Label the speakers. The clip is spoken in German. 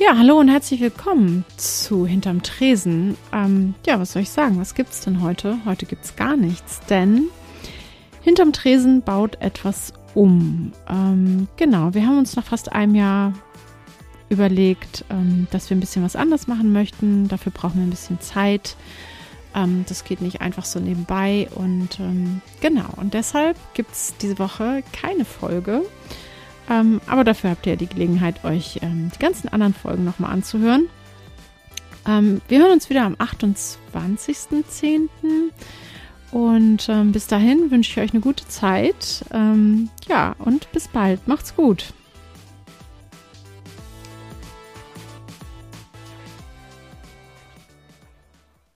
Speaker 1: Ja, hallo und herzlich willkommen zu Hinterm Tresen. Ähm, ja, was soll ich sagen? Was gibt's denn heute? Heute gibt's gar nichts, denn Hinterm Tresen baut etwas um. Ähm, genau, wir haben uns nach fast einem Jahr überlegt, ähm, dass wir ein bisschen was anders machen möchten. Dafür brauchen wir ein bisschen Zeit. Ähm, das geht nicht einfach so nebenbei. Und ähm, genau, und deshalb gibt es diese Woche keine Folge. Ähm, aber dafür habt ihr die Gelegenheit, euch ähm, die ganzen anderen Folgen nochmal anzuhören. Ähm, wir hören uns wieder am 28.10. Und ähm, bis dahin wünsche ich euch eine gute Zeit. Ähm, ja, und bis bald. Macht's gut.